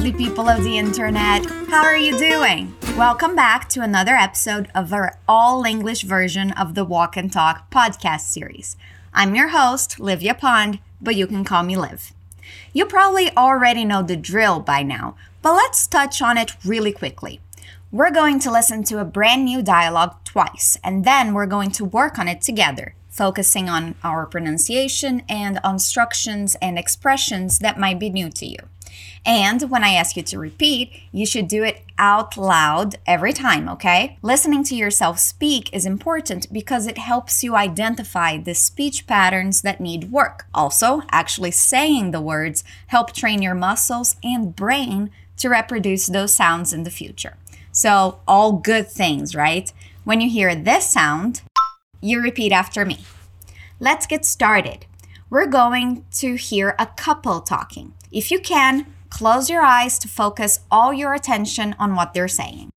lovely people of the internet. How are you doing? Welcome back to another episode of our all English version of the Walk and Talk podcast series. I'm your host, Livia Pond, but you can call me Liv. You probably already know the drill by now, but let's touch on it really quickly. We're going to listen to a brand new dialogue twice, and then we're going to work on it together focusing on our pronunciation and on and expressions that might be new to you. And when I ask you to repeat, you should do it out loud every time, okay? Listening to yourself speak is important because it helps you identify the speech patterns that need work. Also, actually saying the words help train your muscles and brain to reproduce those sounds in the future. So, all good things, right? When you hear this sound, you repeat after me. Let's get started. We're going to hear a couple talking. If you can, close your eyes to focus all your attention on what they're saying.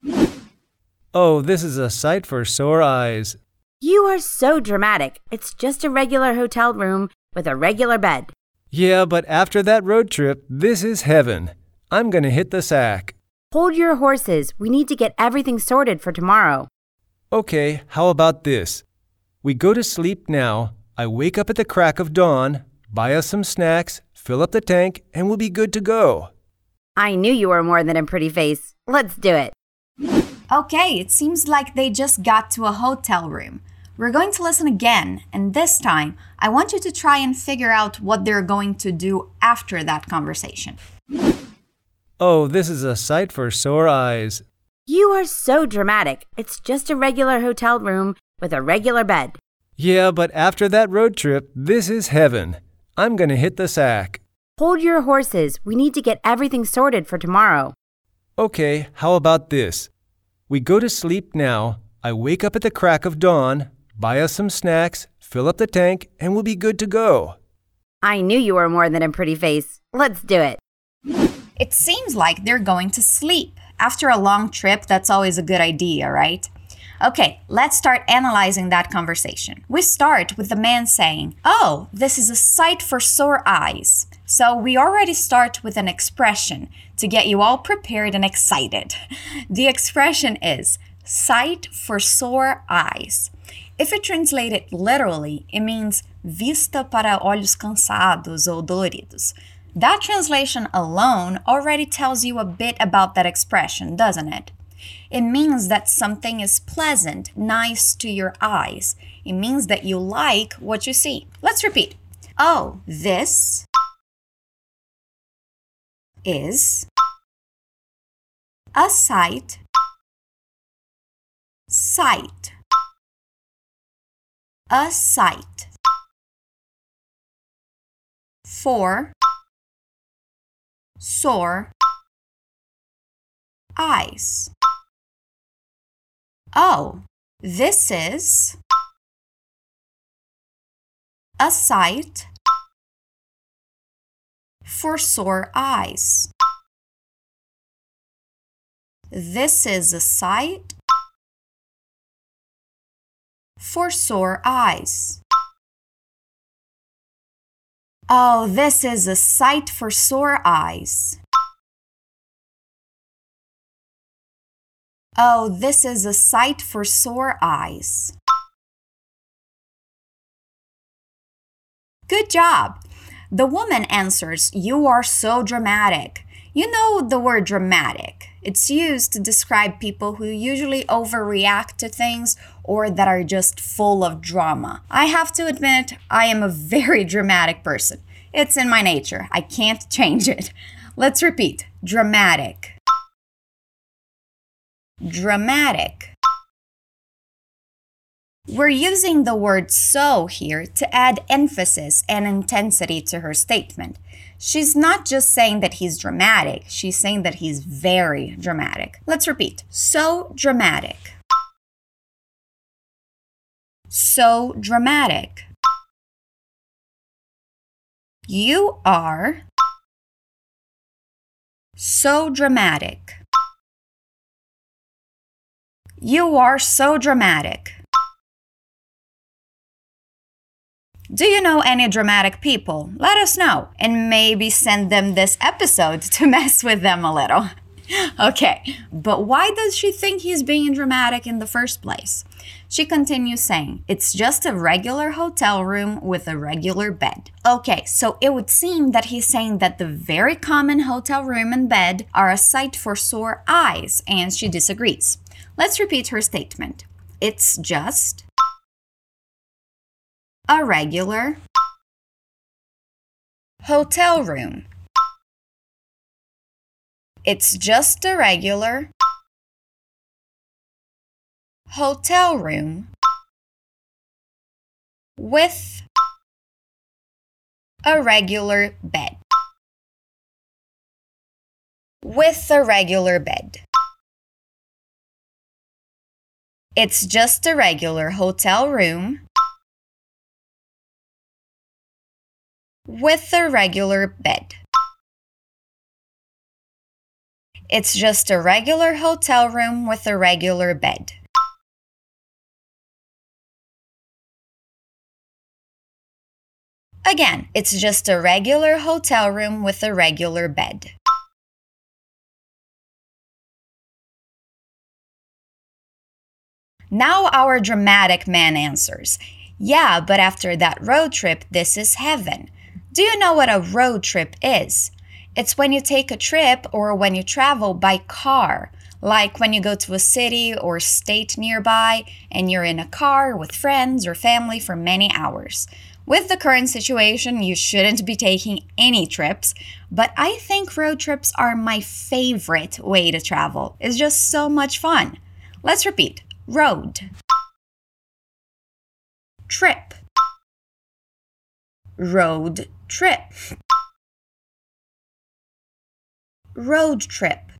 Oh, this is a sight for sore eyes. You are so dramatic. It's just a regular hotel room with a regular bed. Yeah, but after that road trip, this is heaven. I'm gonna hit the sack. Hold your horses. We need to get everything sorted for tomorrow. Okay, how about this? We go to sleep now. I wake up at the crack of dawn, buy us some snacks, fill up the tank, and we'll be good to go. I knew you were more than a pretty face. Let's do it. Okay, it seems like they just got to a hotel room. We're going to listen again, and this time, I want you to try and figure out what they're going to do after that conversation. Oh, this is a sight for sore eyes. You are so dramatic. It's just a regular hotel room with a regular bed. Yeah, but after that road trip, this is heaven. I'm gonna hit the sack. Hold your horses. We need to get everything sorted for tomorrow. Okay, how about this? We go to sleep now. I wake up at the crack of dawn, buy us some snacks, fill up the tank, and we'll be good to go. I knew you were more than a pretty face. Let's do it. It seems like they're going to sleep. After a long trip, that's always a good idea, right? Okay, let's start analyzing that conversation. We start with the man saying, Oh, this is a sight for sore eyes. So we already start with an expression to get you all prepared and excited. The expression is sight for sore eyes. If you translate it literally, it means vista para olhos cansados ou doloridos. That translation alone already tells you a bit about that expression, doesn't it? It means that something is pleasant, nice to your eyes. It means that you like what you see. Let's repeat. Oh, this is a sight. Sight. A sight. For sore eyes. Oh, this is a sight for sore eyes. This is a sight for sore eyes. Oh, this is a sight for sore eyes. Oh, this is a sight for sore eyes. Good job. The woman answers, You are so dramatic. You know the word dramatic. It's used to describe people who usually overreact to things or that are just full of drama. I have to admit, I am a very dramatic person. It's in my nature. I can't change it. Let's repeat dramatic dramatic. We're using the word so here to add emphasis and intensity to her statement. She's not just saying that he's dramatic, she's saying that he's very dramatic. Let's repeat so dramatic. So dramatic. You are so dramatic. You are so dramatic. Do you know any dramatic people? Let us know and maybe send them this episode to mess with them a little. okay, but why does she think he's being dramatic in the first place? She continues saying, It's just a regular hotel room with a regular bed. Okay, so it would seem that he's saying that the very common hotel room and bed are a sight for sore eyes, and she disagrees. Let's repeat her statement. It's just a regular hotel room. It's just a regular hotel room with a regular bed. With a regular bed. It's just a regular hotel room with a regular bed. It's just a regular hotel room with a regular bed. Again, it's just a regular hotel room with a regular bed. Now our dramatic man answers, Yeah, but after that road trip, this is heaven. Do you know what a road trip is? It's when you take a trip or when you travel by car, like when you go to a city or state nearby and you're in a car with friends or family for many hours. With the current situation, you shouldn't be taking any trips, but I think road trips are my favorite way to travel. It's just so much fun. Let's repeat road, trip, road trip, road trip,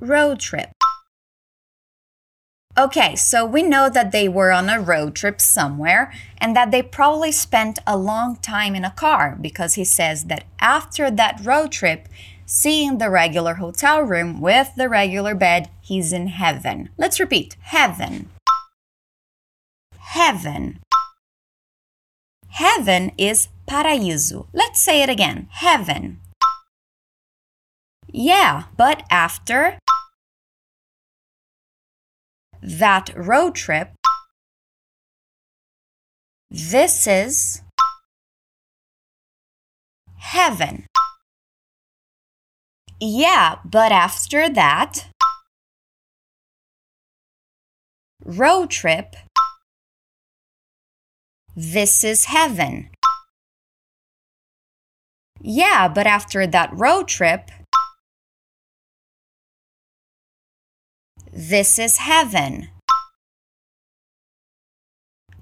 road trip. Okay, so we know that they were on a road trip somewhere and that they probably spent a long time in a car because he says that after that road trip, seeing the regular hotel room with the regular bed, he's in heaven. Let's repeat heaven. Heaven. Heaven is paraíso. Let's say it again heaven. Yeah, but after that road trip, this is heaven. Yeah, but after that, road trip, this is heaven. Yeah, but after that road trip, This is heaven.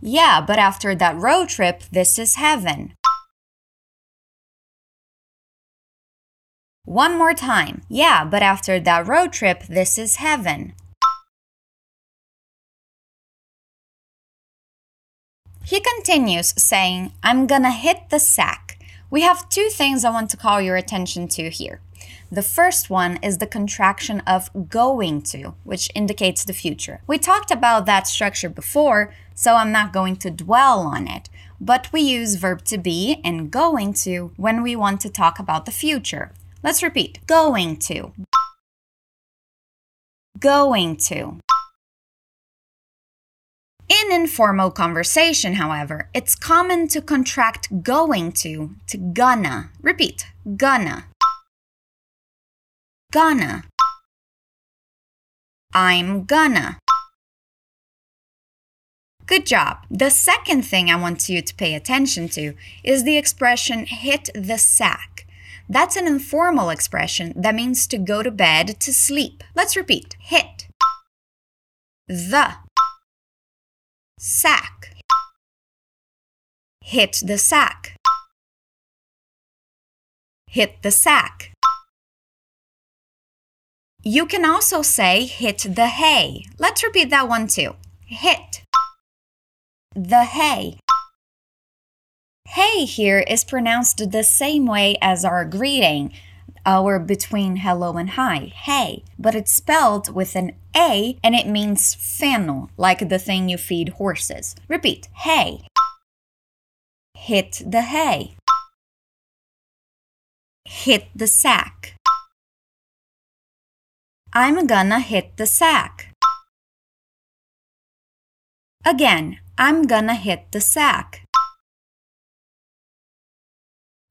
Yeah, but after that road trip, this is heaven. One more time. Yeah, but after that road trip, this is heaven. He continues saying, I'm gonna hit the sack. We have two things I want to call your attention to here. The first one is the contraction of going to, which indicates the future. We talked about that structure before, so I'm not going to dwell on it. But we use verb to be and going to when we want to talk about the future. Let's repeat going to. Going to. In informal conversation, however, it's common to contract going to to gonna. Repeat gonna. Gonna. I'm gonna. Good job. The second thing I want you to pay attention to is the expression hit the sack. That's an informal expression that means to go to bed to sleep. Let's repeat hit the sack. Hit the sack. Hit the sack. You can also say hit the hay. Let's repeat that one too. Hit the hay. Hay here is pronounced the same way as our greeting, our between hello and hi, hey, but it's spelled with an A and it means fennel, like the thing you feed horses. Repeat, hey. hit the hay. Hit the sack. I'm gonna hit the sack. Again, I'm gonna hit the sack.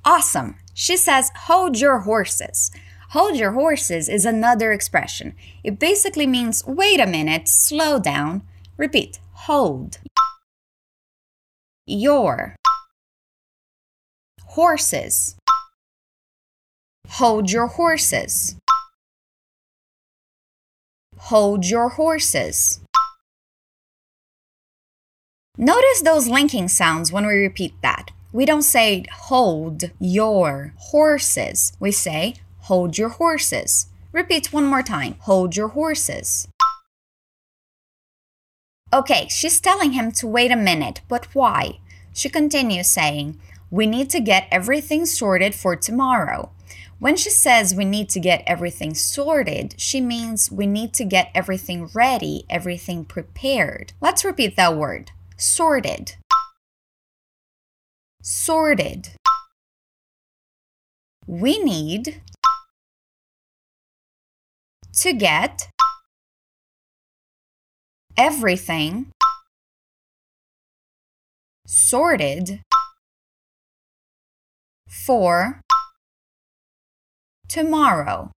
Awesome. She says, hold your horses. Hold your horses is another expression. It basically means wait a minute, slow down. Repeat, hold. Your horses. Hold your horses. Hold your horses. Notice those linking sounds when we repeat that. We don't say hold your horses. We say hold your horses. Repeat one more time. Hold your horses. Okay, she's telling him to wait a minute, but why? She continues saying, We need to get everything sorted for tomorrow. When she says we need to get everything sorted, she means we need to get everything ready, everything prepared. Let's repeat that word sorted sorted. We need to get everything sorted for tomorrow.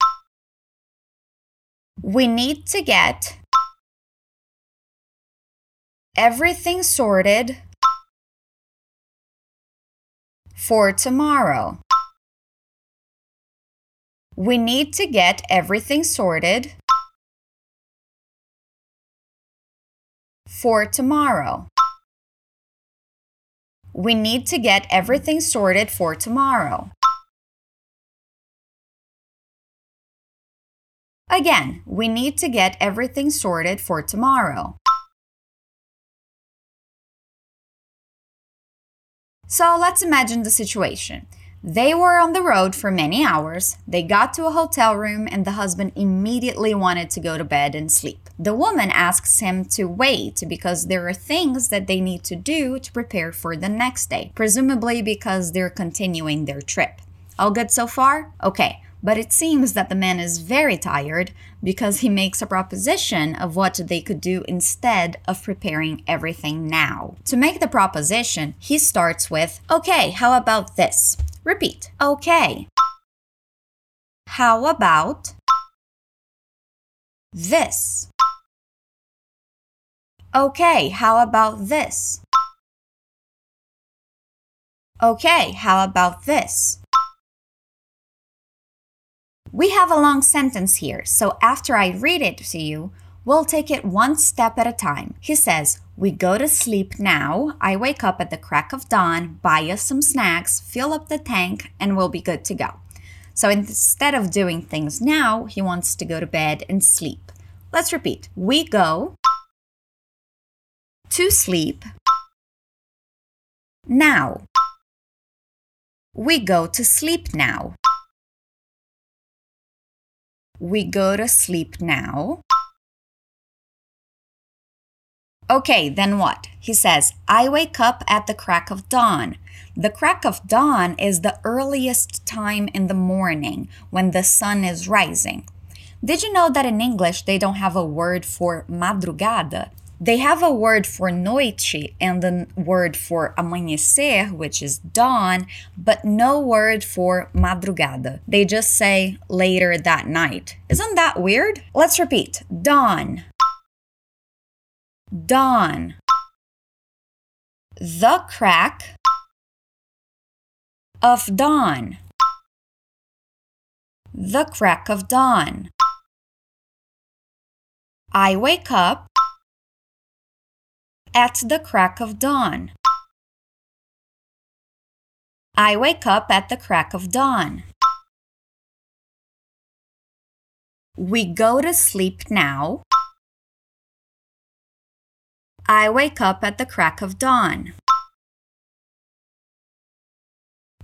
We need to get everything sorted for tomorrow. We need to get everything sorted for tomorrow. We need to get everything sorted for tomorrow. Again, we need to get everything sorted for tomorrow. So let's imagine the situation. They were on the road for many hours. They got to a hotel room, and the husband immediately wanted to go to bed and sleep. The woman asks him to wait because there are things that they need to do to prepare for the next day, presumably because they're continuing their trip. All good so far? Okay, but it seems that the man is very tired because he makes a proposition of what they could do instead of preparing everything now. To make the proposition, he starts with, Okay, how about this? Repeat, Okay. How about this? Okay, how about this? Okay, how about this? We have a long sentence here, so after I read it to you, we'll take it one step at a time. He says, We go to sleep now. I wake up at the crack of dawn, buy us some snacks, fill up the tank, and we'll be good to go. So instead of doing things now, he wants to go to bed and sleep. Let's repeat. We go to sleep now. We go to sleep now. We go to sleep now. Okay, then what? He says, I wake up at the crack of dawn. The crack of dawn is the earliest time in the morning when the sun is rising. Did you know that in English they don't have a word for madrugada? They have a word for noite and a word for amanhecer, which is dawn, but no word for madrugada. They just say later that night. Isn't that weird? Let's repeat dawn, dawn, the crack of dawn, the crack of dawn. I wake up at the crack of dawn. I wake up at the crack of dawn. We go to sleep now. I wake up at the crack of dawn.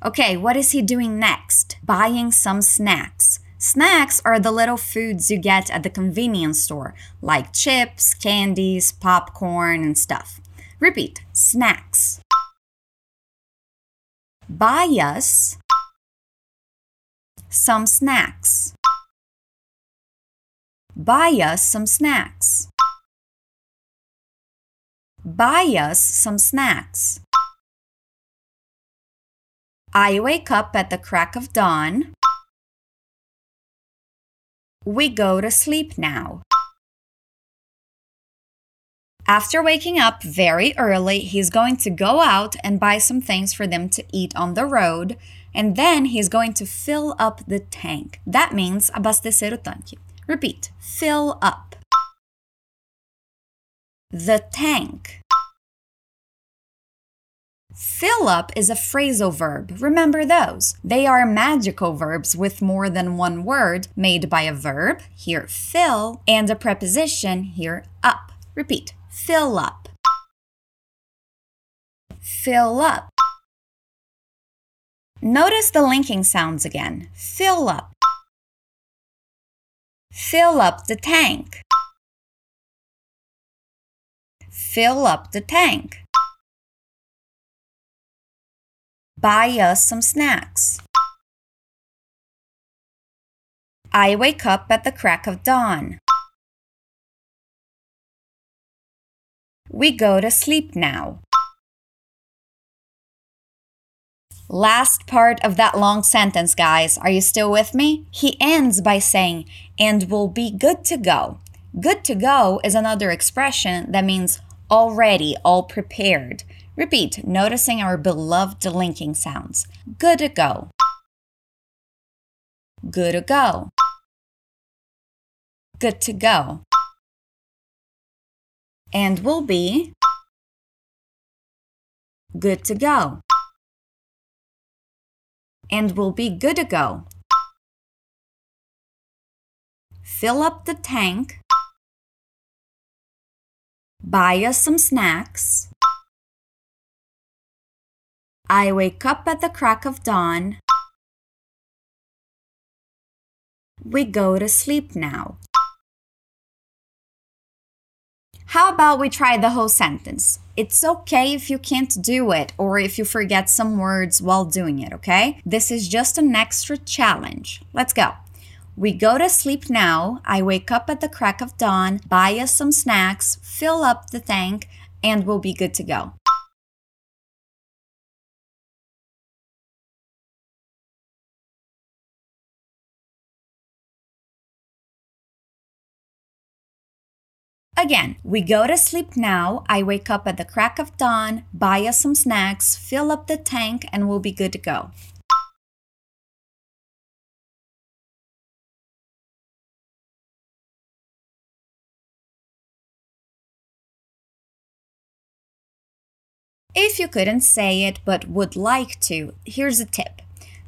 Okay, what is he doing next? Buying some snacks. Snacks are the little foods you get at the convenience store, like chips, candies, popcorn, and stuff. Repeat snacks. Buy us some snacks. Buy us some snacks. Buy us some snacks. I wake up at the crack of dawn. We go to sleep now. After waking up very early, he's going to go out and buy some things for them to eat on the road, and then he's going to fill up the tank. That means abastecer o tanque. Repeat, fill up. The tank. Fill up is a phrasal verb. Remember those. They are magical verbs with more than one word made by a verb, here fill, and a preposition, here up. Repeat. Fill up. Fill up. Notice the linking sounds again. Fill up. Fill up the tank. Fill up the tank. Buy us some snacks. I wake up at the crack of dawn. We go to sleep now. Last part of that long sentence, guys. Are you still with me? He ends by saying, and we'll be good to go. Good to go is another expression that means already, all prepared. Repeat, noticing our beloved linking sounds. Good to go. Good to go. Good to go. And we'll be good to go. And we'll be good to go. Fill up the tank. Buy us some snacks. I wake up at the crack of dawn. We go to sleep now. How about we try the whole sentence? It's okay if you can't do it or if you forget some words while doing it, okay? This is just an extra challenge. Let's go. We go to sleep now. I wake up at the crack of dawn, buy us some snacks, fill up the tank, and we'll be good to go. Again, we go to sleep now. I wake up at the crack of dawn, buy us some snacks, fill up the tank, and we'll be good to go. If you couldn't say it but would like to, here's a tip.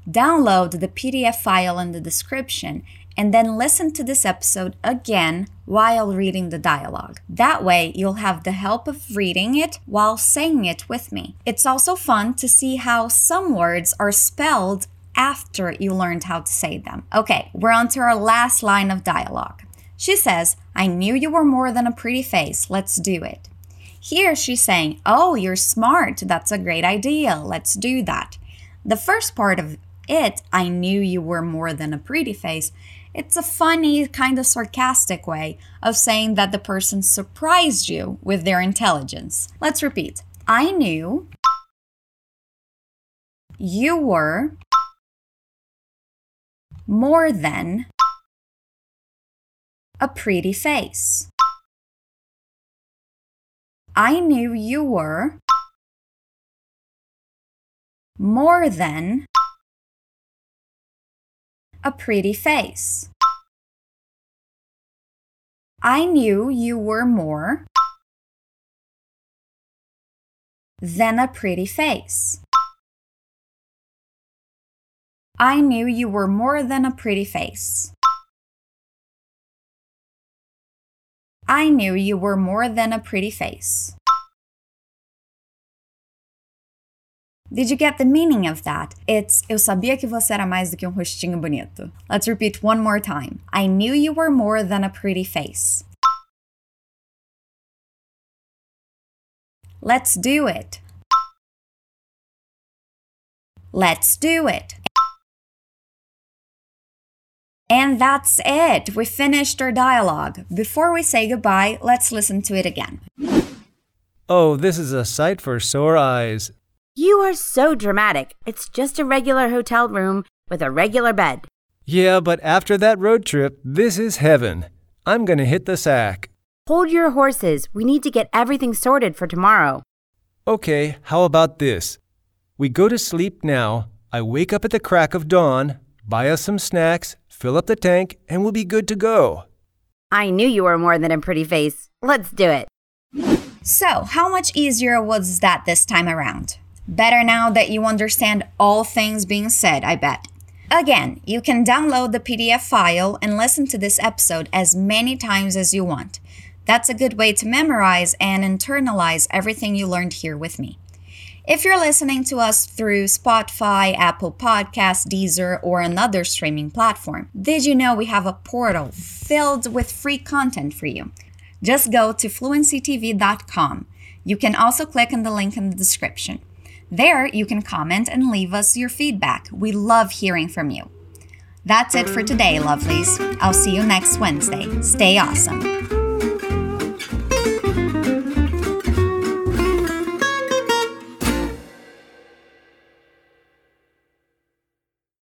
Download the PDF file in the description and then listen to this episode again while reading the dialogue. That way, you'll have the help of reading it while saying it with me. It's also fun to see how some words are spelled after you learned how to say them. Okay, we're on to our last line of dialogue. She says, I knew you were more than a pretty face. Let's do it. Here she's saying, Oh, you're smart. That's a great idea. Let's do that. The first part of it, I knew you were more than a pretty face, it's a funny, kind of sarcastic way of saying that the person surprised you with their intelligence. Let's repeat. I knew you were more than a pretty face. I knew you were more than a pretty face. I knew you were more than a pretty face. I knew you were more than a pretty face. I knew you were more than a pretty face. Did you get the meaning of that? It's eu sabia que você era mais do que um rostinho bonito. Let's repeat one more time. I knew you were more than a pretty face. Let's do it. Let's do it. And that's it. We finished our dialogue. Before we say goodbye, let's listen to it again. Oh, this is a sight for sore eyes. You are so dramatic. It's just a regular hotel room with a regular bed. Yeah, but after that road trip, this is heaven. I'm gonna hit the sack. Hold your horses. We need to get everything sorted for tomorrow. Okay, how about this? We go to sleep now. I wake up at the crack of dawn, buy us some snacks, fill up the tank, and we'll be good to go. I knew you were more than a pretty face. Let's do it. So, how much easier was that this time around? Better now that you understand all things being said, I bet. Again, you can download the PDF file and listen to this episode as many times as you want. That's a good way to memorize and internalize everything you learned here with me. If you're listening to us through Spotify, Apple Podcasts, Deezer, or another streaming platform, did you know we have a portal filled with free content for you? Just go to fluencytv.com. You can also click on the link in the description. There, you can comment and leave us your feedback. We love hearing from you. That's it for today, lovelies. I'll see you next Wednesday. Stay awesome.